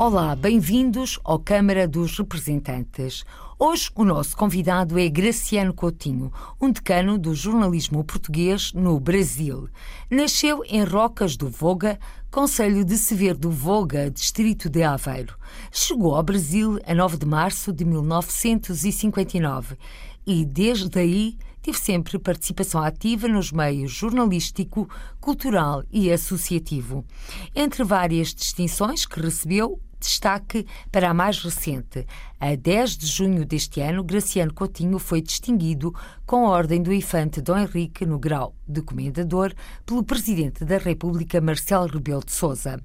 Olá, bem-vindos ao Câmara dos Representantes. Hoje o nosso convidado é Graciano Coutinho, um decano do jornalismo português no Brasil. Nasceu em Rocas do Voga, Conselho de Severo do Voga, distrito de Aveiro. Chegou ao Brasil a 9 de março de 1959 e, desde aí, teve sempre participação ativa nos meios jornalístico, cultural e associativo. Entre várias distinções que recebeu, destaque para a mais recente. A 10 de junho deste ano, Graciano Coutinho foi distinguido com a Ordem do Infante Dom Henrique no grau de Comendador pelo Presidente da República, Marcelo Rebelo de Sousa.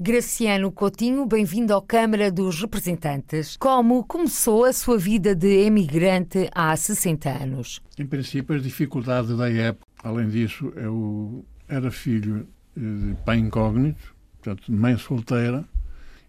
Graciano Coutinho, bem-vindo à Câmara dos Representantes. Como começou a sua vida de emigrante há 60 anos? Em princípio, as dificuldades da época. Além disso, eu era filho de pai incógnito, portanto, mãe solteira,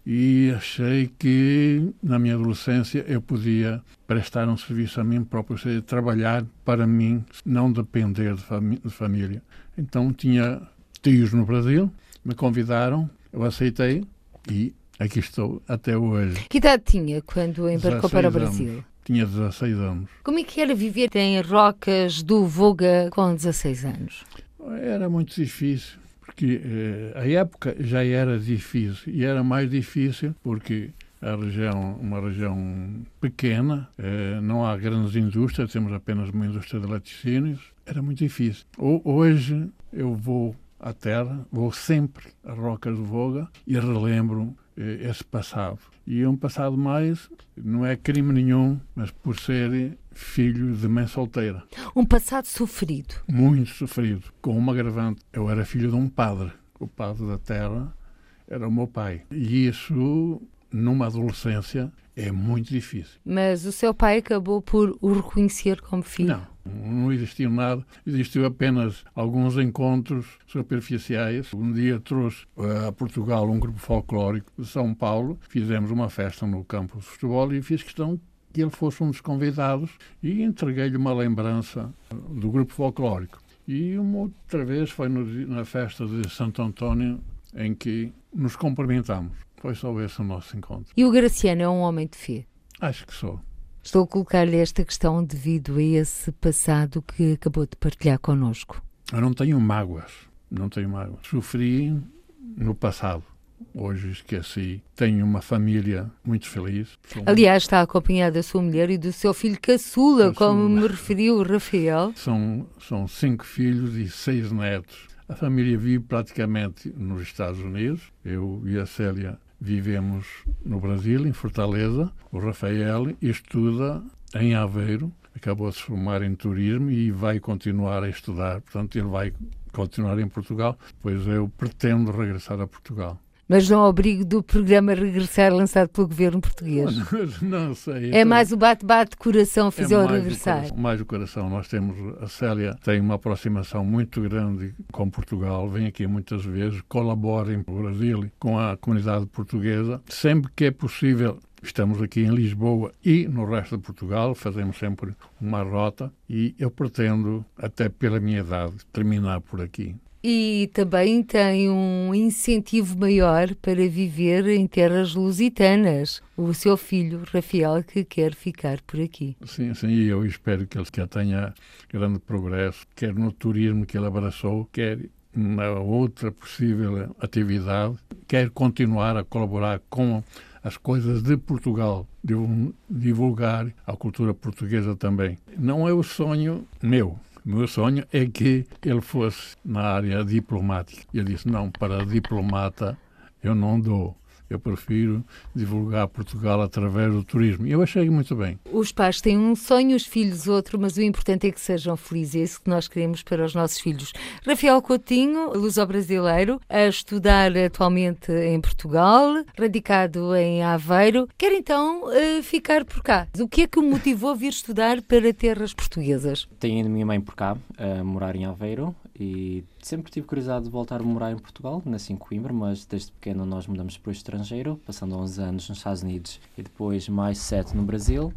e achei que na minha adolescência eu podia prestar um serviço a mim próprio, ou seja, trabalhar para mim, não depender de, de família. Então tinha tios no Brasil, me convidaram, eu aceitei e aqui estou até hoje. Que idade tinha quando embarcou para o Brasil? Anos. Tinha 16 anos. Como é que era viver em Rocas do Voga com 16 anos? Era muito difícil porque eh, a época já era difícil e era mais difícil porque a região, uma região pequena, eh, não há grandes indústrias, temos apenas uma indústria de laticínios, era muito difícil. Hoje eu vou à terra, vou sempre a Rocas de Voga e relembro eh, esse passado. E um passado mais, não é crime nenhum, mas por ser filho de mãe solteira. Um passado sofrido. Muito sofrido. Com uma agravante, eu era filho de um padre. O padre da terra era o meu pai. E isso, numa adolescência, é muito difícil. Mas o seu pai acabou por o reconhecer como filho? Não, não existiu nada. Existiu apenas alguns encontros superficiais. Um dia trouxe a Portugal um grupo folclórico de São Paulo. Fizemos uma festa no campo de futebol e fiz questão que ele fosse um dos convidados e entreguei-lhe uma lembrança do grupo folclórico. E uma outra vez foi na festa de Santo António em que nos cumprimentamos. Foi só esse o nosso encontro. E o Graciano é um homem de fé? Acho que sou. Estou a colocar-lhe esta questão devido a esse passado que acabou de partilhar connosco. Eu não tenho mágoas. Não tenho mágoas. Sofri no passado hoje esqueci. Tenho uma família muito feliz. Sou Aliás, está acompanhada da sua mulher e do seu filho caçula, caçula. como me referiu o Rafael. São, são cinco filhos e seis netos. A família vive praticamente nos Estados Unidos. Eu e a Célia vivemos no Brasil, em Fortaleza. O Rafael estuda em Aveiro, acabou de se formar em turismo e vai continuar a estudar. Portanto, ele vai continuar em Portugal, pois eu pretendo regressar a Portugal mas não ao abrigo do programa Regressar lançado pelo governo português. Não, não sei. É então, mais o bate-bate coração fizer é regressar. O mais o coração. Nós temos, a Célia tem uma aproximação muito grande com Portugal, vem aqui muitas vezes, colabora em Brasil com a comunidade portuguesa. Sempre que é possível, Estamos aqui em Lisboa e no resto de Portugal, fazemos sempre uma rota e eu pretendo, até pela minha idade, terminar por aqui e também tem um incentivo maior para viver em terras lusitanas. O seu filho, Rafael, que quer ficar por aqui. Sim, sim, e eu espero que ele tenha grande progresso, quer no turismo que ele abraçou, quer na outra possível atividade, quer continuar a colaborar com as coisas de Portugal, divulgar a cultura portuguesa também. Não é o sonho meu, o meu sonho é que ele fosse na área diplomática. Ele disse: não, para diplomata eu não dou. Eu prefiro divulgar Portugal através do turismo. E eu achei muito bem. Os pais têm um sonho, os filhos outro, mas o importante é que sejam felizes. É isso que nós queremos para os nossos filhos. Rafael Coutinho, luso-brasileiro, a estudar atualmente em Portugal, radicado em Aveiro, quer então eh, ficar por cá. O que é que o motivou a vir estudar para terras portuguesas? Tenho a minha mãe por cá, a morar em Aveiro, e sempre tive curiosidade de voltar a morar em Portugal, nasci em Coimbra, mas desde pequeno nós mudamos para o estrangeiro, passando 11 anos nos Estados Unidos e depois mais 7 no Brasil.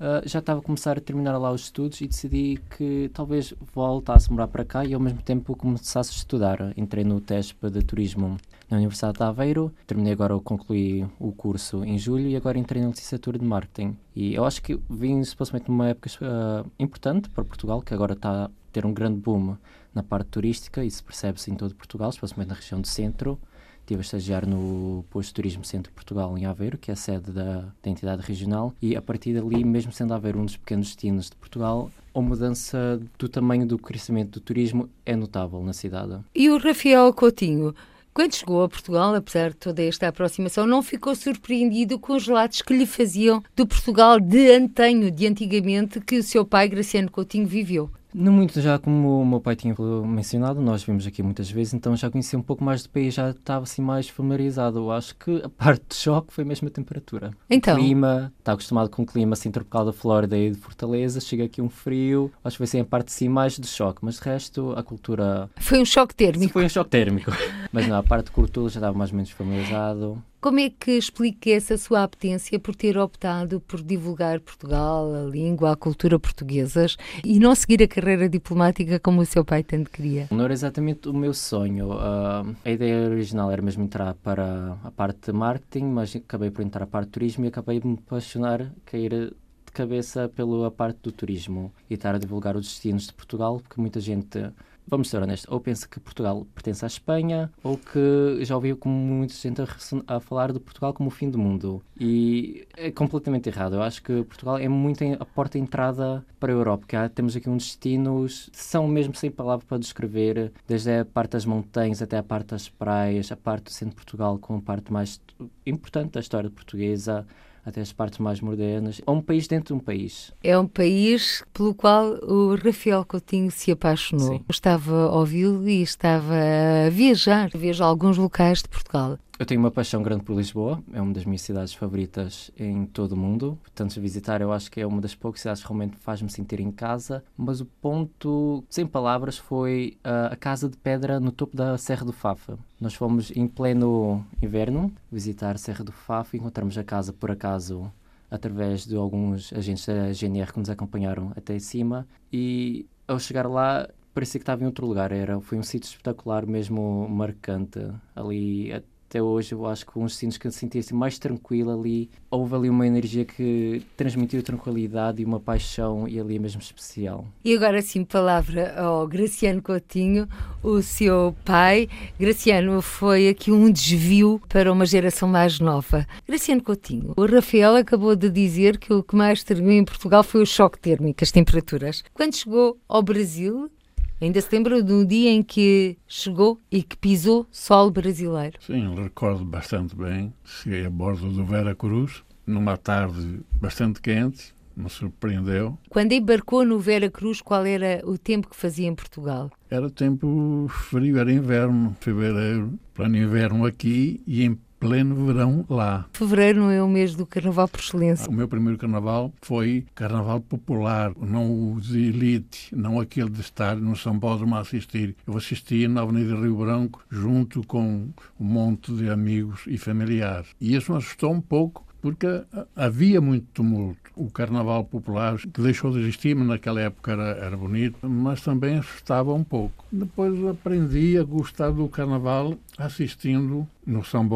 uh, já estava a começar a terminar lá os estudos e decidi que talvez voltasse a morar para cá e ao mesmo tempo começasse a estudar. Entrei no TESP de Turismo na Universidade de Aveiro, terminei agora, concluí o curso em julho e agora entrei na licenciatura de Marketing. E eu acho que vim supostamente numa época uh, importante para Portugal, que agora está a ter um grande boom na parte turística, isso percebe-se em todo Portugal, especialmente na região do centro. Estive a estagiar no Posto de Turismo Centro Portugal, em Aveiro, que é a sede da, da entidade regional, e a partir dali, mesmo sendo Aveiro um dos pequenos destinos de Portugal, a mudança do tamanho do crescimento do turismo é notável na cidade. E o Rafael Coutinho? Quando chegou a Portugal, apesar de toda esta aproximação, não ficou surpreendido com os relatos que lhe faziam do Portugal de antanho, de antigamente, que o seu pai, Graciano Coutinho, viveu. Não muito, já como o meu pai tinha mencionado, nós vimos aqui muitas vezes, então já conhecia um pouco mais do país, já estava assim mais familiarizado. Eu acho que a parte de choque foi mesmo a temperatura. Então? O clima, está acostumado com o clima assim tropical da Flórida e de Fortaleza, chega aqui um frio, acho que foi assim a parte sim mais de choque, mas de resto a cultura... Foi um choque térmico? Foi um choque térmico, mas não, a parte de cultura já estava mais ou menos familiarizado. Como é que explica essa sua apetência por ter optado por divulgar Portugal, a língua, a cultura portuguesas e não seguir a carreira diplomática como o seu pai tanto queria? Não era exatamente o meu sonho. Uh, a ideia original era mesmo entrar para a parte de marketing, mas acabei por entrar para a parte de turismo e acabei de me apaixonar, cair de cabeça pela parte do turismo e estar a divulgar os destinos de Portugal, porque muita gente vamos ser honestos, ou pensa que Portugal pertence à Espanha, ou que já ouviu como muita gente a, falar de Portugal como o fim do mundo. E é completamente errado. Eu acho que Portugal é muito a porta de entrada para a Europa, que há, temos aqui uns destinos, são mesmo sem palavras para descrever, desde a parte das montanhas até a parte das praias, a parte do centro de Portugal como a parte mais importante da história portuguesa, até as partes mais modernas. É um país dentro de um país. É um país pelo qual o Rafael Coutinho se apaixonou. Sim. Estava a ouvi-lo e estava a viajar, viajar a alguns locais de Portugal. Eu tenho uma paixão grande por Lisboa, é uma das minhas cidades favoritas em todo o mundo. Portanto, visitar eu acho que é uma das poucas cidades que realmente faz-me sentir em casa. Mas o ponto, sem palavras, foi uh, a Casa de Pedra no topo da Serra do Fafa. Nós fomos em pleno inverno visitar a Serra do Fafa e encontramos a casa, por acaso, através de alguns agentes da GNR que nos acompanharam até cima. E ao chegar lá, parecia que estava em outro lugar. Era, foi um sítio espetacular, mesmo marcante. Ali até hoje eu acho que uns destinos que eu sentia assim mais tranquilo ali, houve ali uma energia que transmitiu tranquilidade e uma paixão e ali é mesmo especial. E agora sim, palavra ao Graciano Coutinho, o seu pai. Graciano, foi aqui um desvio para uma geração mais nova. Graciano Coutinho, o Rafael acabou de dizer que o que mais terminou em Portugal foi o choque térmico, as temperaturas. Quando chegou ao Brasil, Ainda se lembra do dia em que chegou e que pisou solo brasileiro? Sim, recordo bastante bem. Cheguei a bordo do Vera Cruz, numa tarde bastante quente, me surpreendeu. Quando embarcou no Vera Cruz, qual era o tempo que fazia em Portugal? Era tempo frio, era inverno, fevereiro, plano inverno aqui e em pleno verão lá. Fevereiro é o mês do carnaval por excelência. O meu primeiro carnaval foi carnaval popular, não o de elite, não aquele de estar no São Paulo a assistir. Eu assisti na Avenida Rio Branco junto com um monte de amigos e familiares. E isso me assustou um pouco porque havia muito tumulto. O carnaval popular, que deixou de existir, mas naquela época era, era bonito, mas também assustava um pouco. Depois aprendi a gostar do carnaval assistindo no São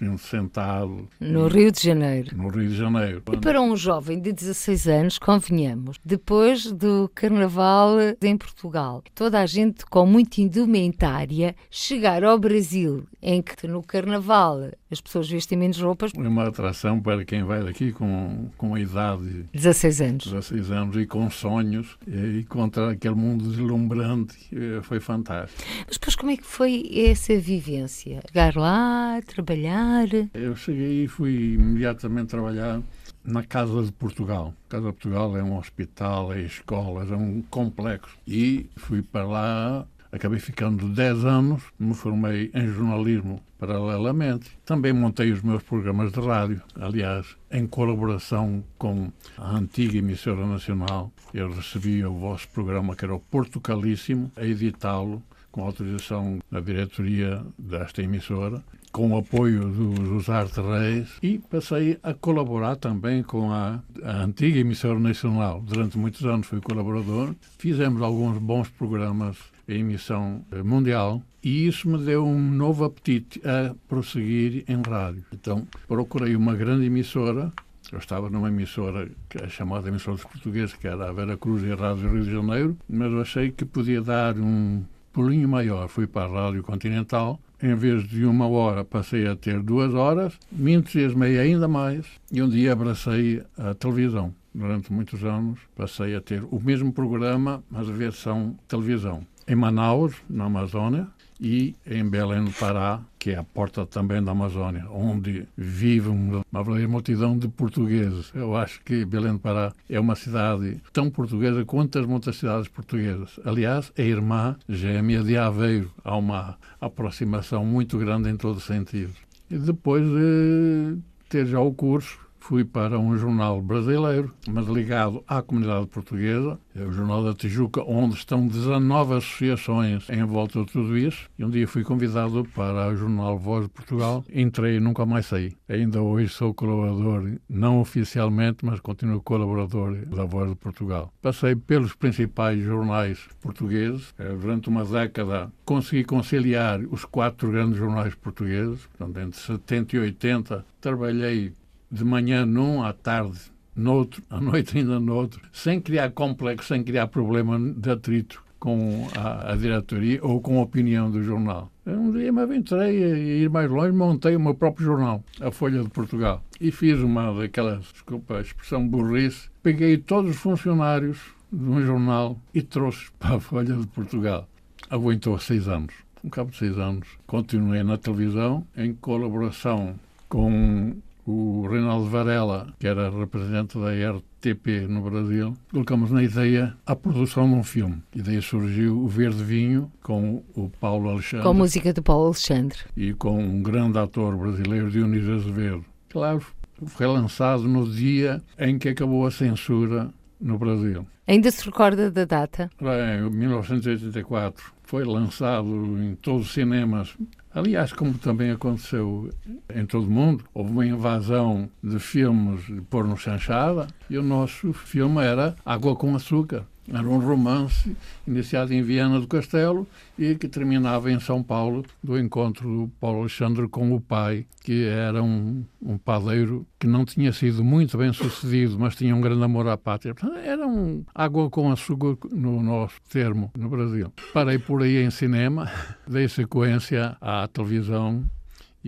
Bódromo sentado. No Rio de Janeiro. No Rio de Janeiro. E para um jovem de 16 anos, convenhamos, depois do Carnaval em Portugal, toda a gente com muita indumentária, chegar ao Brasil, em que no Carnaval as pessoas vestem menos roupas. É uma atração para quem vai daqui com, com a idade. 16 anos. 16 anos e com sonhos e contra aquele mundo deslumbrante. Eh, foi fantástico. Mas depois como é que foi essa vivência? Chegar lá, trabalhar? Trabalhar? Eu cheguei e fui imediatamente trabalhar na Casa de Portugal. A Casa de Portugal é um hospital, é escolas, é um complexo. E fui para lá, acabei ficando 10 anos, me formei em jornalismo paralelamente. Também montei os meus programas de rádio, aliás, em colaboração com a antiga emissora nacional. Eu recebi o vosso programa, que era o Portugalíssimo, a editá-lo com autorização da diretoria desta emissora com o apoio dos, dos Arte Reis e passei a colaborar também com a, a antiga emissora nacional. Durante muitos anos fui colaborador. Fizemos alguns bons programas em emissão eh, mundial e isso me deu um novo apetite a prosseguir em rádio. Então procurei uma grande emissora eu estava numa emissora, é chamada Emissora dos Portugueses, que era a Vera Cruz e a Rádio Rio de Janeiro, mas eu achei que podia dar um pulinho maior. Fui para a Rádio Continental, em vez de uma hora passei a ter duas horas, me entusiasmei ainda mais e um dia abracei a televisão. Durante muitos anos passei a ter o mesmo programa, mas a versão televisão. Em Manaus, na Amazônia, e em Belém do Pará, que é a porta também da Amazónia, onde vive uma verdadeira multidão de portugueses. Eu acho que Belém do Pará é uma cidade tão portuguesa quanto as muitas cidades portuguesas. Aliás, é irmã gêmea de Aveiro. Há uma aproximação muito grande em todos os sentidos. E depois de ter já o curso, fui para um jornal brasileiro, mas ligado à comunidade portuguesa, é o Jornal da Tijuca, onde estão 19 associações em volta de tudo isso. E um dia fui convidado para o jornal Voz de Portugal. Entrei e nunca mais saí. Ainda hoje sou colaborador, não oficialmente, mas continuo colaborador da Voz de Portugal. Passei pelos principais jornais portugueses. Eh, durante uma década consegui conciliar os quatro grandes jornais portugueses. Portanto, entre 70 e 80 trabalhei de manhã num, à tarde noutro, à noite ainda noutro, sem criar complexo, sem criar problema de atrito com a, a, diretoria ou com a opinião do jornal. Um dia me aventurei a ir mais longe, montei o meu próprio jornal, a Folha de Portugal, e fiz uma daquelas, desculpa a expressão burrice, peguei todos os funcionários de um jornal e trouxe para a Folha de Portugal. Aguentou seis anos. Um cabo de seis anos. Continuei na televisão, em colaboração com o Reinaldo Varela, que era representante da RTP no Brasil, colocamos na ideia a produção de um filme. E daí surgiu o Verde Vinho com o Paulo Alexandre. Com a música de Paulo Alexandre. E com um grande ator brasileiro, Dionísio Azevedo. Claro, foi lançado no dia em que acabou a censura no Brasil. Ainda se recorda da data? Em 1984. Foi lançado em todos os cinemas Aliás, como também aconteceu em todo o mundo, houve uma invasão de filmes de porno chanchada e o nosso filme era Água com Açúcar. Era um romance iniciado em Viana do Castelo e que terminava em São Paulo, do encontro do Paulo Alexandre com o pai, que era um, um padeiro que não tinha sido muito bem sucedido, mas tinha um grande amor à pátria. Era um água com açúcar no nosso termo, no Brasil. Parei por aí em cinema, dei sequência à televisão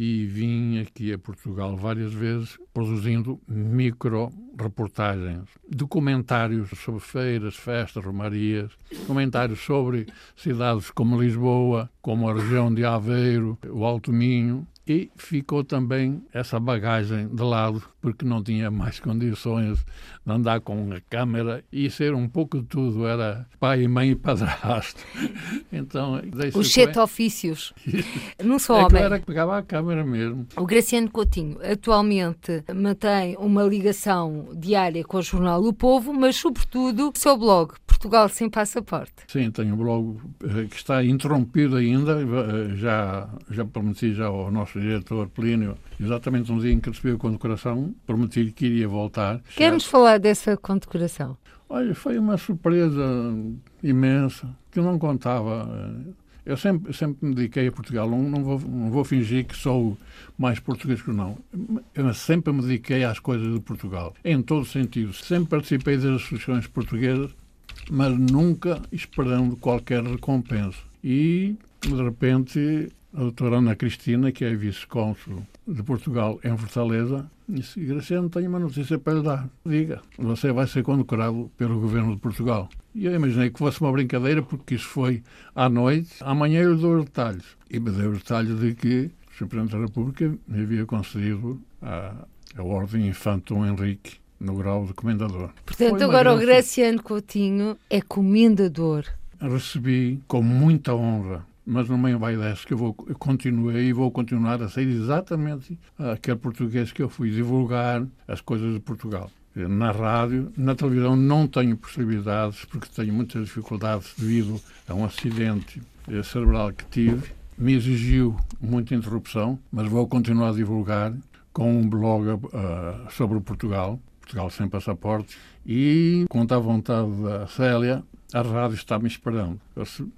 e vim aqui a Portugal várias vezes produzindo micro-reportagens, documentários sobre feiras, festas, romarias, comentários sobre cidades como Lisboa, como a região de Aveiro, o Alto Minho, e ficou também essa bagagem de lado, porque não tinha mais condições de andar com a câmera e ser um pouco de tudo, era pai, mãe e padrasto. Então, Os sete ofícios. não sou é homem. era que pegava a câmera mesmo. O Graciano Coutinho atualmente mantém uma ligação diária com o jornal O Povo, mas sobretudo o seu blog, Portugal Sem Passaporte. Sim, tenho um blog eh, que está interrompido ainda, eh, já, já prometi já ao nosso diretor Plínio, exatamente no dia em que recebi a condecoração, prometi que iria voltar. Quer-nos falar dessa condecoração? Olha, foi uma surpresa imensa, que eu não contava. Eu sempre, sempre me dediquei a Portugal, não, não, vou, não vou fingir que sou mais português que não. Eu sempre me dediquei às coisas de Portugal, em todos os sentidos. Sempre participei das associações portuguesas, mas nunca esperando qualquer recompensa. E, de repente, a doutora Ana Cristina, que é vice-cônsul de Portugal em Fortaleza, disse: Graciano, tenho uma notícia para lhe dar. Diga, você vai ser condecorado pelo governo de Portugal. E eu imaginei que fosse uma brincadeira, porque isso foi à noite. Amanhã eu lhe dou os detalhes. E me deu os detalhes de que o. Presidente da República me havia concedido a, a Ordem Infante Dom Henrique no grau de comendador. Portanto, agora o Graciano Coutinho é comendador. Recebi com muita honra mas não me dessa que eu, vou, eu continuei e vou continuar a ser exatamente aquele português que eu fui divulgar as coisas de Portugal. Na rádio, na televisão não tenho possibilidades porque tenho muitas dificuldades devido a um acidente cerebral que tive me exigiu muita interrupção, mas vou continuar a divulgar com um blog uh, sobre Portugal, Portugal sem passaporte, e conta a vontade da Célia, a rádio está me esperando.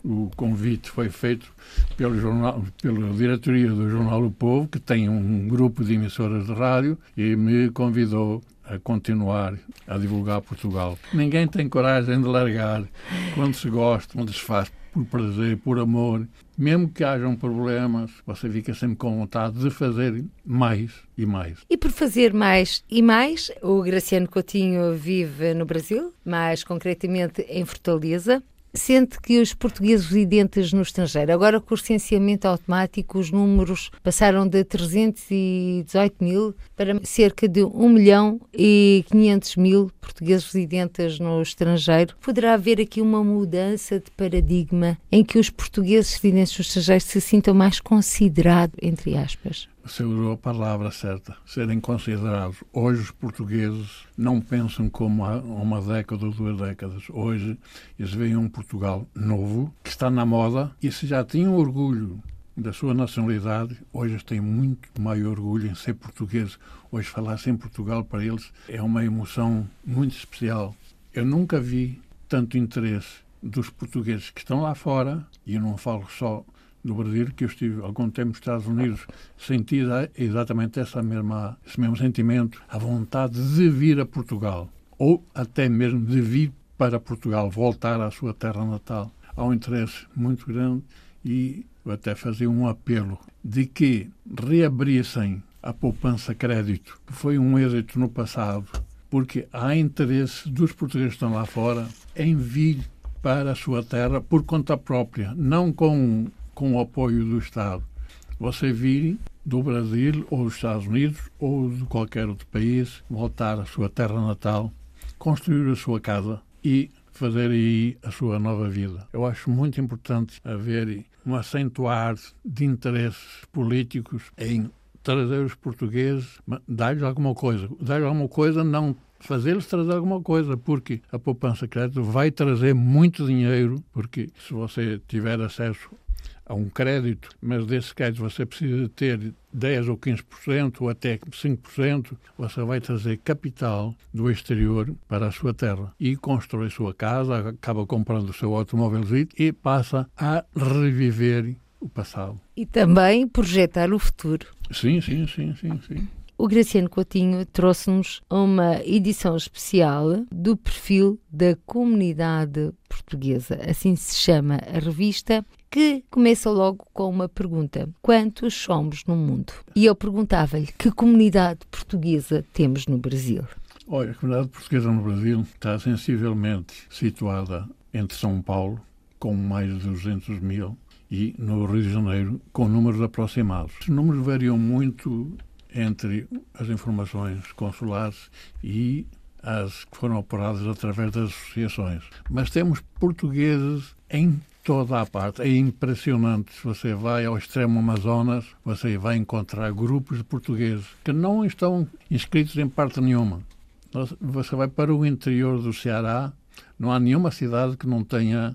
O convite foi feito pelo jornal, pela diretoria do Jornal O Povo, que tem um grupo de emissoras de rádio, e me convidou a continuar a divulgar Portugal. Ninguém tem coragem de largar quando se gosta, quando se faz por prazer, por amor. Mesmo que hajam problemas, você fica sempre com vontade de fazer mais e mais. E por fazer mais e mais, o Graciano Coutinho vive no Brasil, mais concretamente em Fortaleza sente que os portugueses residentes no estrangeiro, agora com o recenseamento automático, os números passaram de 318 mil para cerca de 1 milhão e 500 mil portugueses residentes no estrangeiro. Poderá haver aqui uma mudança de paradigma em que os portugueses residentes no estrangeiro se sintam mais considerados, entre aspas? Você usou a palavra certa, serem considerados. Hoje os portugueses não pensam como há uma década ou duas décadas. Hoje eles veem um Portugal novo, que está na moda, e se já tinham orgulho da sua nacionalidade, hoje têm muito maior orgulho em ser portugueses. Hoje falar-se em Portugal para eles é uma emoção muito especial. Eu nunca vi tanto interesse dos portugueses que estão lá fora, e eu não falo só no Brasil, que eu estive algum tempo nos Estados Unidos, senti exatamente essa mesma, esse mesmo sentimento, a vontade de vir a Portugal, ou até mesmo de vir para Portugal, voltar à sua terra natal. Há um interesse muito grande e eu até fazia um apelo de que reabrissem a poupança crédito, que foi um êxito no passado, porque há interesse dos portugueses que estão lá fora em vir para a sua terra por conta própria, não com com o apoio do Estado. Você vir do Brasil ou dos Estados Unidos ou de qualquer outro país, voltar à sua terra natal, construir a sua casa e fazer aí a sua nova vida. Eu acho muito importante haver um acentuar de interesses políticos em trazer os portugueses, dar-lhes alguma coisa. Dar-lhes alguma coisa, não fazer-lhes trazer alguma coisa, porque a poupança crédito vai trazer muito dinheiro, porque se você tiver acesso a um crédito, mas desse crédito você precisa ter 10 ou 15% ou até 5%, você vai trazer capital do exterior para a sua terra e constrói a sua casa, acaba comprando o seu automóvel e passa a reviver o passado. E também projetar o futuro. Sim, sim, sim, sim, sim. O Graciano Coutinho trouxe-nos uma edição especial do perfil da comunidade portuguesa, assim se chama a revista, que começa logo com uma pergunta: Quantos somos no mundo? E eu perguntava-lhe que comunidade portuguesa temos no Brasil. Olha, a comunidade portuguesa no Brasil está sensivelmente situada entre São Paulo, com mais de 200 mil, e no Rio de Janeiro, com números aproximados. Os números variam muito entre as informações consulares e as que foram apuradas através das associações. Mas temos portugueses em toda a parte. É impressionante. Se você vai ao extremo Amazonas, você vai encontrar grupos de portugueses que não estão inscritos em parte nenhuma. Você vai para o interior do Ceará, não há nenhuma cidade que não tenha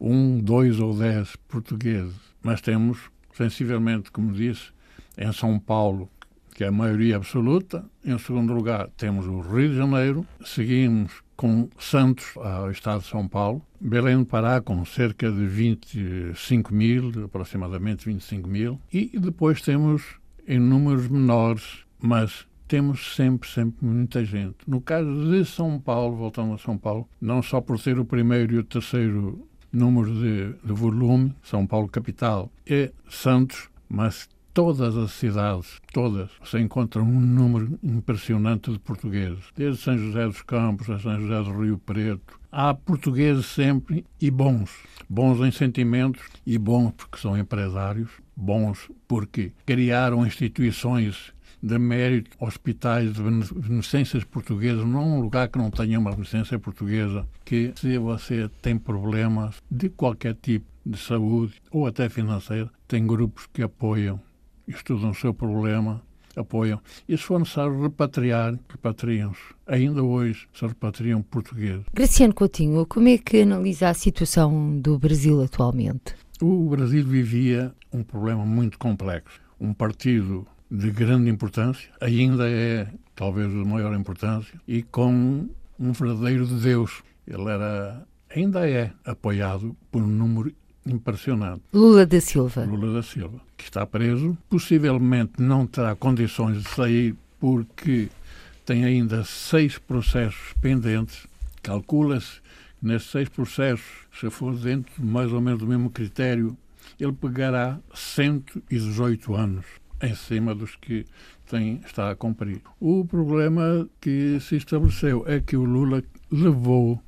um, dois ou dez portugueses. Mas temos, sensivelmente, como disse, em São Paulo, que é a maioria absoluta. Em segundo lugar, temos o Rio de Janeiro. Seguimos com Santos, ao estado de São Paulo. Belém do Pará, com cerca de 25 mil, aproximadamente 25 mil. E depois temos em números menores, mas temos sempre, sempre muita gente. No caso de São Paulo, voltando a São Paulo, não só por ser o primeiro e o terceiro número de, de volume, São Paulo capital, é Santos, mas todas as cidades, todas, se encontra um número impressionante de portugueses. Desde São José dos Campos a São José do Rio Preto. Há portugueses sempre e bons. Bons em sentimentos e bons porque são empresários. Bons porque criaram instituições de mérito, hospitais de beneficências portuguesas, não um lugar que não tenha uma beneficência portuguesa, que se você tem problemas de qualquer tipo de saúde ou até financeira, tem grupos que apoiam estudam o seu problema, apoiam. E se for necessário repatriar, repatriam-se. Ainda hoje se repatriam portugueses. Graciano Coutinho, como é que analisa a situação do Brasil atualmente? o Brasil vivia um problema muito complexo. Um partido de grande importância, ainda é talvez de maior importância, e com um verdadeiro Deus. Ele era, ainda é, apoiado por um número impressionante. Lula da Silva. Lula da Silva, que está preso, possivelmente não terá condições de sair porque tem ainda seis processos pendentes. Calcula-se que nesses seis processos, se for dentro mais ou menos do mesmo critério, ele pegará 118 anos em cima dos que tem, está a cumprir. O problema que se estabeleceu é que o Lula levou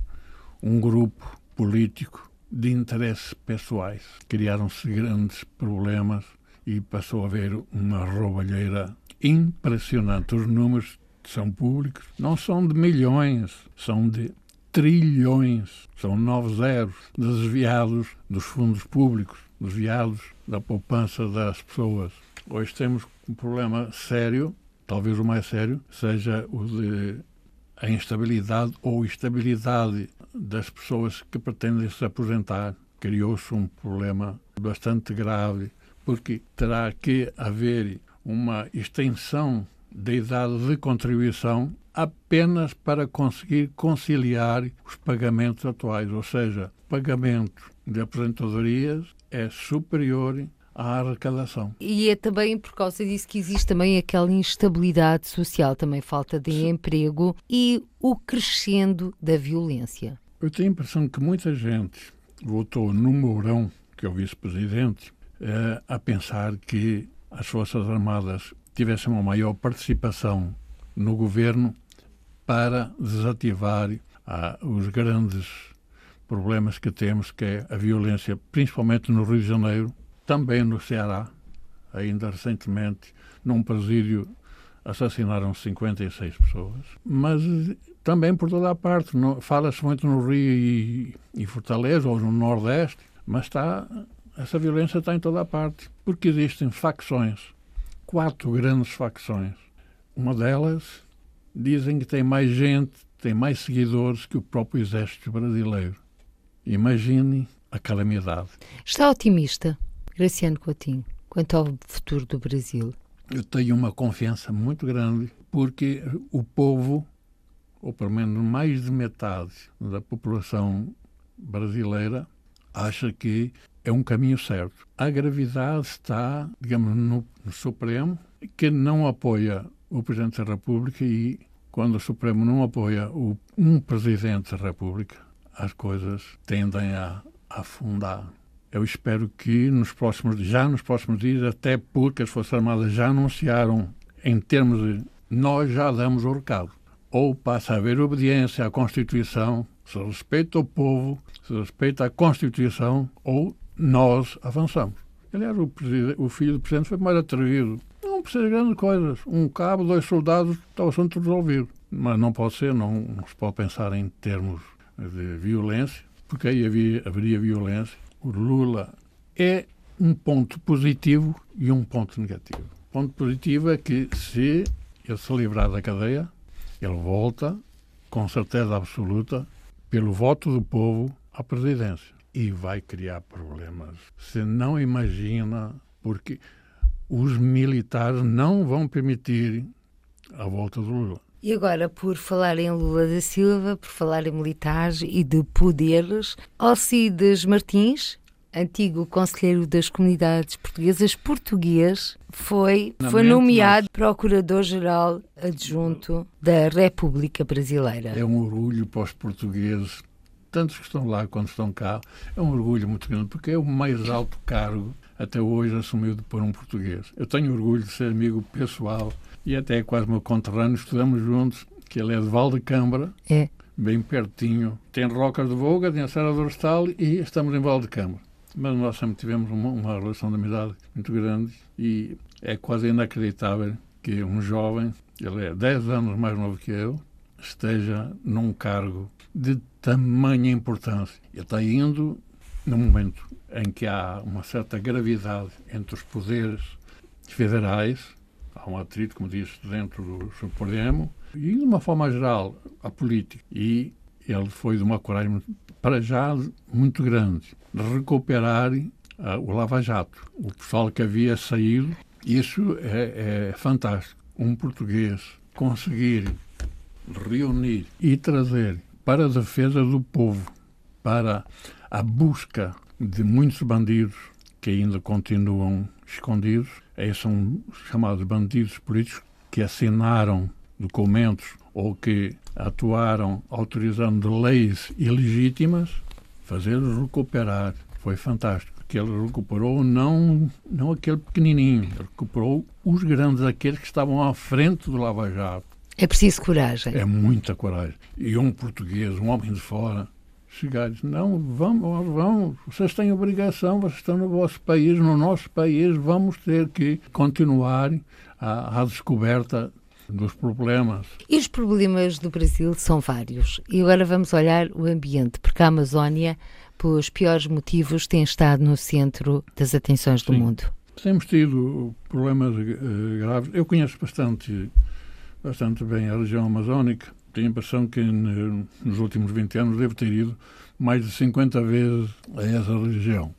um grupo político de interesses pessoais. Criaram-se grandes problemas e passou a haver uma roubalheira impressionante. Os números são públicos não são de milhões, são de trilhões. São nove zeros desviados dos fundos públicos, desviados da poupança das pessoas. Hoje temos um problema sério, talvez o mais sério, seja o de a instabilidade ou estabilidade das pessoas que pretendem se aposentar. Criou-se um problema bastante grave, porque terá que haver uma extensão da idade de contribuição apenas para conseguir conciliar os pagamentos atuais, ou seja, o pagamento de aposentadorias é superior à arrecadação. E é também por causa disso que existe também aquela instabilidade social, também falta de Sim. emprego e o crescendo da violência. Eu tenho a impressão que muita gente votou no Mourão, que é o vice-presidente, eh, a pensar que as Forças Armadas tivessem uma maior participação no governo para desativar ah, os grandes problemas que temos, que é a violência, principalmente no Rio de Janeiro, também no Ceará, ainda recentemente, num presídio assassinaram 56 pessoas, mas também por toda a parte. Fala-se muito no Rio e, e, Fortaleza, ou no Nordeste, mas está, essa violência está em toda a parte, porque existem facções, quatro grandes facções. Uma delas dizem que tem mais gente, tem mais seguidores que o próprio exército brasileiro. Imagine a calamidade. Está otimista? Graciano Coutinho, quanto ao futuro do Brasil? Eu tenho uma confiança muito grande porque o povo, ou pelo menos mais de metade da população brasileira, acha que é um caminho certo. A gravidade está, digamos, no, no Supremo, que não apoia o Presidente da República e quando o Supremo não apoia o, um Presidente da República, as coisas tendem a afundar. Eu espero que nos próximos, já nos próximos dias, até porque as Forças Armadas já anunciaram, em termos de nós já damos o recado. Ou passa a haver obediência à Constituição, se respeita o povo, se respeita a Constituição, ou nós avançamos. Aliás, o, o filho do Presidente foi mais atrevido. Não precisa de grandes coisas. Um cabo, dois soldados, está o assunto resolvido. Mas não pode ser, não, não se pode pensar em termos de violência, porque aí havia, haveria violência o Lula é um ponto positivo e um ponto negativo. O ponto positivo é que, se ele se livrar da cadeia, ele volta, com certeza absoluta, pelo voto do povo, à presidência. E vai criar problemas. Você não imagina, porque os militares não vão permitir a volta do Lula. E agora, por falar em Lula da Silva, por falar em militares e de poderes, Alcides Martins, antigo conselheiro das comunidades portuguesas português, foi, foi nomeado Procurador-Geral Adjunto da República Brasileira. É um orgulho para os portugueses, tantos que estão lá quanto estão cá, é um orgulho muito grande, porque é o mais alto cargo até hoje assumido por um português. Eu tenho orgulho de ser amigo pessoal e até quase meu conterrâneo, estudamos juntos, que ele é de Valdecambra, é. bem pertinho. Tem Rocas de Voga, tem a Serra do Orstal e estamos em Valdecambra. Mas nós sempre tivemos uma, uma relação de amizade muito grande e é quase inacreditável que um jovem, ele é 10 anos mais novo que eu, esteja num cargo de tamanha importância. Ele está indo no momento em que há uma certa gravidade entre os poderes federais há um atrito, como disse, dentro do Supremo e, de uma forma geral, a política. E ele foi de uma coragem, para já, muito grande, de recuperar uh, o Lava Jato. O pessoal que havia saído, isso é, é fantástico. Um português conseguir reunir e trazer para a defesa do povo, para a busca de muitos bandidos que ainda continuam escondidos. Esses são chamados bandidos políticos que assinaram documentos ou que atuaram autorizando leis ilegítimas, fazê-los recuperar. Foi fantástico que ele recuperou não, não aquele pequenininho, ele recuperou os grandes, aqueles que estavam à frente do Lava Jato. É preciso coragem. É muita coragem. E um português, um homem de fora, chegar dizer, não, vamos, vamos, vocês têm obrigação, vocês estão no vosso país, no nosso país, vamos ter que continuar a, a descoberta dos problemas. E os problemas do Brasil são vários. E agora vamos olhar o ambiente, porque a Amazónia, pelos piores motivos, tem estado no centro das atenções do Sim. mundo. Temos tido problemas uh, graves. Eu conheço bastante, bastante bem a região amazónica. Tenho a impressão que nos últimos 20 anos devo ter ido mais de 50 vezes a essa região.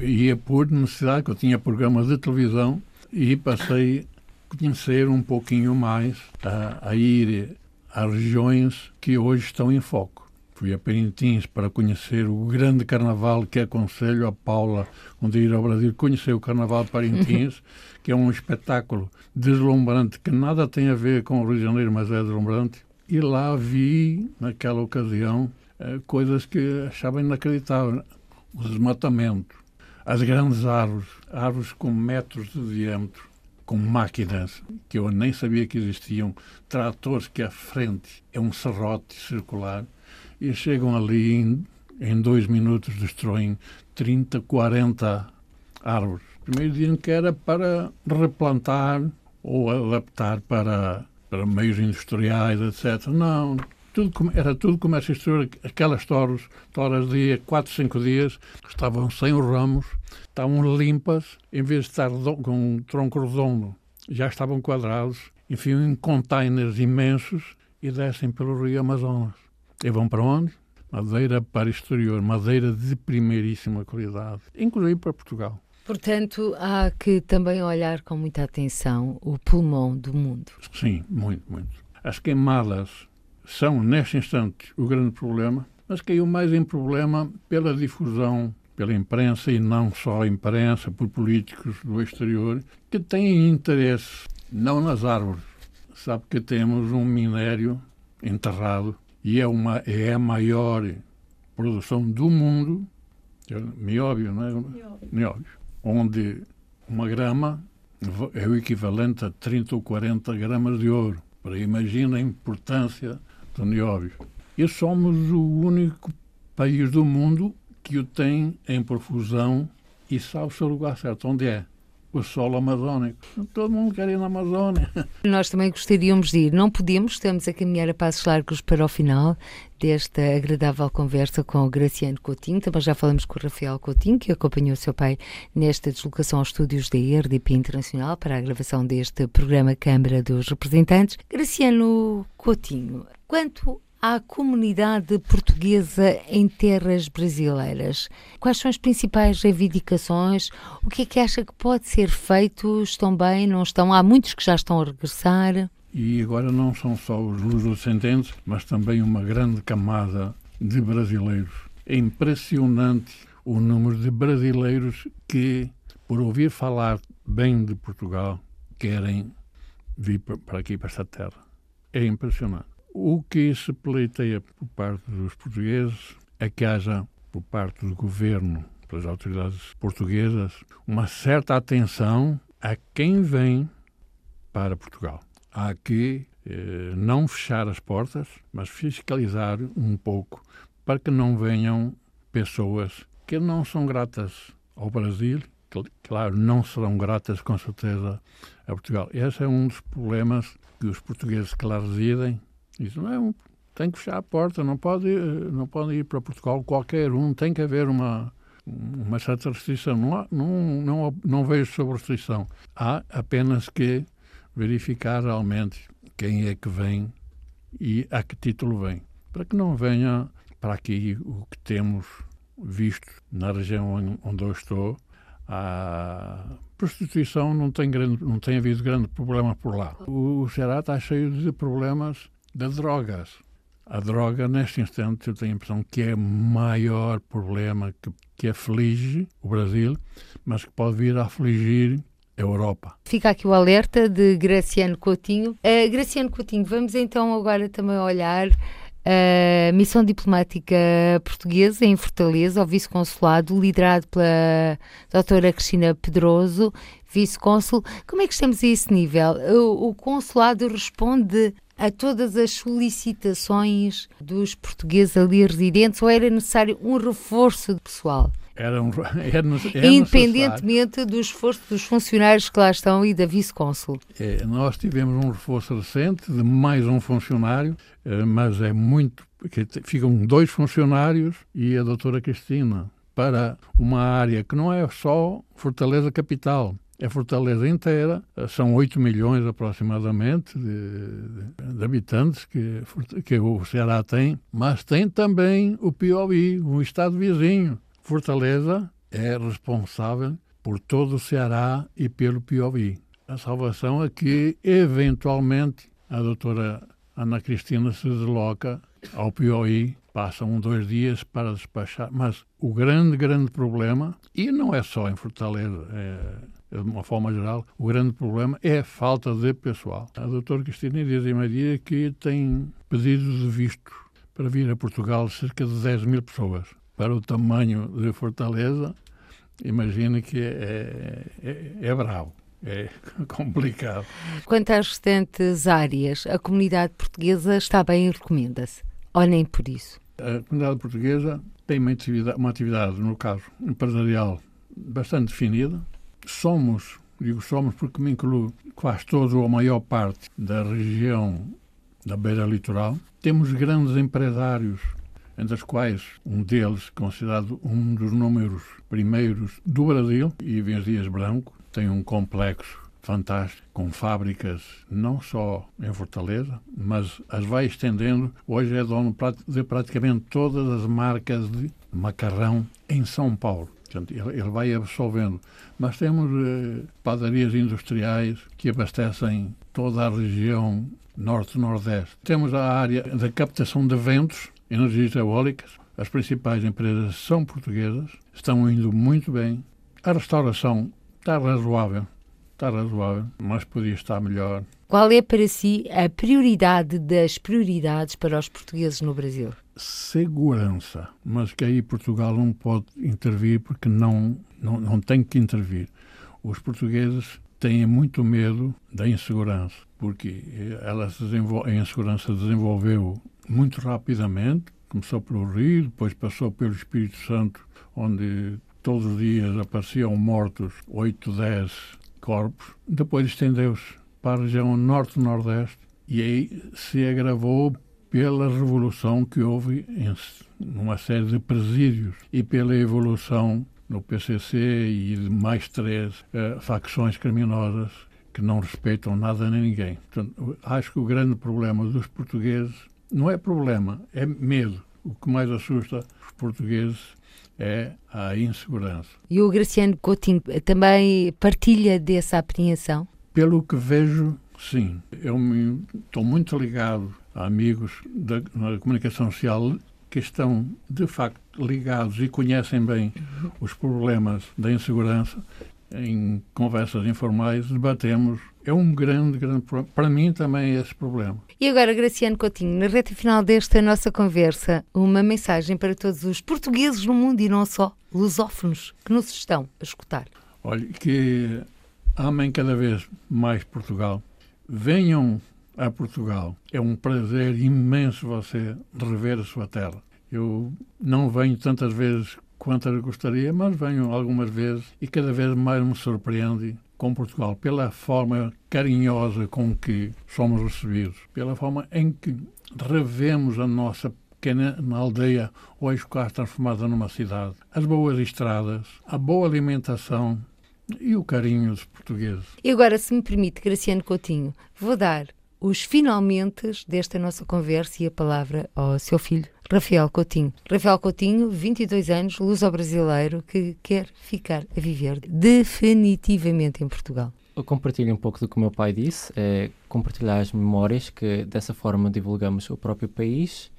Ia por necessidade, que eu tinha programas de televisão e passei a conhecer um pouquinho mais, a, a ir a regiões que hoje estão em foco. Fui a Parintins para conhecer o grande carnaval que aconselho a Paula, onde ir ao Brasil, conhecer o Carnaval de Parintins, que é um espetáculo deslumbrante que nada tem a ver com o Rio de Janeiro, mas é deslumbrante. E lá vi, naquela ocasião, coisas que achava inacreditável. O desmatamento, as grandes árvores, árvores com metros de diâmetro, com máquinas que eu nem sabia que existiam, tratores que à frente é um serrote circular e chegam ali em, em dois minutos destroem 30, 40 árvores. Primeiro diziam que era para replantar ou adaptar para, para meios industriais, etc. Não, tudo, era tudo comércio exterior. Aquelas toras, toras de 4, 5 dias, estavam sem os ramos, estavam limpas, em vez de estar com um tronco redondo, já estavam quadrados, enfiam em containers imensos e descem pelo rio Amazonas. E vão para onde? Madeira para exterior, madeira de primeiríssima qualidade, inclusive para Portugal. Portanto, há que também olhar com muita atenção o pulmão do mundo. Sim, muito, muito. As queimadas são, neste instante, o grande problema, mas caiu mais em problema pela difusão pela imprensa e não só a imprensa, por políticos do exterior, que têm interesse não nas árvores. Sabe que temos um minério enterrado e é, uma, é a maior produção do mundo, mióbio, não é? Mióbio. Onde uma grama é o equivalente a 30 ou 40 gramas de ouro. Para imagina a importância do nióbio. E somos o único país do mundo que o tem em profusão e sabe o seu lugar certo. Onde é? O solo amazónico. Todo mundo quer ir na Amazónia. Nós também gostaríamos de ir. Não podemos, estamos a caminhar a passos largos para o final desta agradável conversa com o Graciano Coutinho. Também já falamos com o Rafael Coutinho, que acompanhou o seu pai nesta deslocação aos estúdios da RDP Internacional para a gravação deste programa Câmara dos Representantes. Graciano Coutinho, quanto à comunidade portuguesa em terras brasileiras. Quais são as principais reivindicações? O que é que acha que pode ser feito? Estão bem? Não estão? Há muitos que já estão a regressar. E agora não são só os luso-descendentes, mas também uma grande camada de brasileiros. É impressionante o número de brasileiros que, por ouvir falar bem de Portugal, querem vir para aqui, para esta terra. É impressionante. O que se pleiteia por parte dos portugueses é que haja, por parte do governo, pelas autoridades portuguesas, uma certa atenção a quem vem para Portugal. Há que eh, não fechar as portas, mas fiscalizar um pouco para que não venham pessoas que não são gratas ao Brasil, que, claro, não serão gratas com certeza a Portugal. Esse é um dos problemas que os portugueses que lá residem isso não é tem que fechar a porta, não pode, não pode ir para Portugal qualquer um, tem que haver uma, uma certa restrição. Não, há, não, não, não vejo sobre restrição. Há apenas que verificar realmente quem é que vem e a que título vem. Para que não venha para aqui o que temos visto na região onde eu estou, A prostituição não tem, grande, não tem havido grande problema por lá. O, o Ceará está cheio de problemas de drogas. A droga, neste instante, eu tenho a impressão que é o maior problema que, que aflige o Brasil, mas que pode vir a afligir a Europa. Fica aqui o alerta de Graciano Coutinho. Uh, Graciano Coutinho, vamos então agora também olhar a missão diplomática portuguesa em Fortaleza, o vice-consulado, liderado pela doutora Cristina Pedroso, vice-cônsul. Como é que estamos a esse nível? O, o consulado responde a todas as solicitações dos portugueses ali residentes ou era necessário um reforço de pessoal? Era um, era, era Independentemente do esforço dos funcionários que lá estão e da vice-cônsul. É, nós tivemos um reforço recente de mais um funcionário, eh, mas é muito. Ficam dois funcionários e a doutora Cristina para uma área que não é só Fortaleza Capital, é Fortaleza inteira, são 8 milhões aproximadamente de, de, habitantes que, que o Ceará tem, mas tem também o Piauí, um estado vizinho. Fortaleza é responsável por todo o Ceará e pelo Piauí. A salvação é que, eventualmente, a doutora Ana Cristina se desloca ao Piauí, passam um, dois dias para despachar. Mas o grande, grande problema, e não é só em Fortaleza, é, de uma forma geral, o grande problema é a falta de pessoal. A doutora Cristina diz em Maria que tem pedidos de visto para vir a Portugal cerca de 10 mil pessoas para o tamanho de Fortaleza, imagina que é, é, é bravo. É complicado. Quanto às restantes áreas, a comunidade portuguesa está bem e recomenda-se? Ou nem por isso? A comunidade portuguesa tem uma atividade, uma atividade, no caso empresarial, bastante definida. Somos, digo somos porque me incluo quase toda ou a maior parte da região da beira litoral. Temos grandes empresários entre os quais um deles, considerado um dos números primeiros do Brasil, e Dias Branco, tem um complexo fantástico, com fábricas não só em Fortaleza, mas as vai estendendo. Hoje é dono de praticamente todas as marcas de macarrão em São Paulo. Portanto, ele vai absorvendo. Mas temos eh, padarias industriais que abastecem toda a região norte-nordeste. Temos a área da captação de ventos, energias eólicas. As principais empresas são portuguesas, estão indo muito bem. A restauração está razoável, está razoável, mas podia estar melhor. Qual é para si a prioridade das prioridades para os portugueses no Brasil? Segurança, mas que aí Portugal não pode intervir porque não, não, não tem que intervir. Os portugueses têm muito medo da insegurança, porque ela se a insegurança desenvolveu muito rapidamente. Começou pelo Rio, depois passou pelo Espírito Santo, onde todos os dias apareciam mortos 8, 10 corpos. Depois estendeu-se para a região norte-nordeste e aí se agravou pela revolução que houve em uma série de presídios e pela evolução no PCC e de mais três uh, facções criminosas que não respeitam nada nem ninguém. Portanto, acho que o grande problema dos portugueses não é problema, é medo. O que mais assusta os portugueses é a insegurança. E o Graciano Coutinho também partilha dessa apreensão? Pelo que vejo, sim. Eu me, estou muito ligado amigos da, da comunicação social que estão, de facto, ligados e conhecem bem os problemas da insegurança em conversas informais, debatemos. É um grande, grande problema. Para mim também é esse problema. E agora, Graciano Coutinho, na reta final desta nossa conversa, uma mensagem para todos os portugueses no mundo e não só, lusófonos, que nos estão a escutar. Olha, que amem cada vez mais Portugal. Venham a Portugal. É um prazer imenso você rever a sua terra. Eu não venho tantas vezes quantas gostaria, mas venho algumas vezes e cada vez mais me surpreende com Portugal, pela forma carinhosa com que somos recebidos, pela forma em que revemos a nossa pequena aldeia hoje quase transformada numa cidade, as boas estradas, a boa alimentação e o carinho dos portugueses. E agora, se me permite, Graciano Coutinho, vou dar os finalmente desta nossa conversa e a palavra ao seu filho, Rafael Coutinho. Rafael Coutinho, 22 anos, luso-brasileiro, que quer ficar a viver definitivamente em Portugal. Eu compartilho um pouco do que o meu pai disse, é compartilhar as memórias, que dessa forma divulgamos o próprio país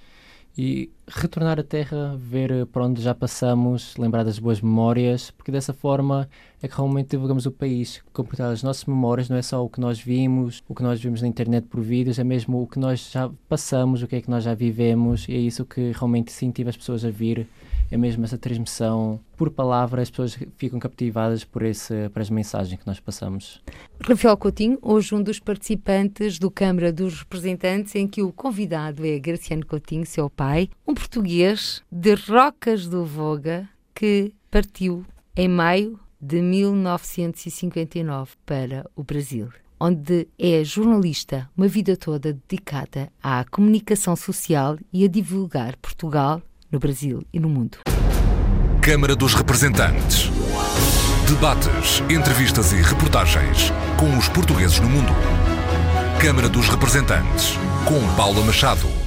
e retornar à Terra, ver para onde já passamos, lembrar das boas memórias, porque dessa forma é que realmente divulgamos o país. Compartilhar as nossas memórias não é só o que nós vimos, o que nós vimos na internet por vídeos, é mesmo o que nós já passamos, o que é que nós já vivemos, e é isso que realmente incentiva as pessoas a vir é mesmo essa transmissão por palavra, as pessoas ficam captivadas por, esse, por as mensagens que nós passamos. Rafael Coutinho, hoje um dos participantes do Câmara dos Representantes, em que o convidado é Graciano Coutinho, seu pai, um português de Rocas do Voga que partiu em maio de 1959 para o Brasil onde é jornalista, uma vida toda dedicada à comunicação social e a divulgar Portugal no Brasil e no mundo. Câmara dos Representantes. Debates, entrevistas e reportagens com os portugueses no mundo. Câmara dos Representantes, com Paula Machado.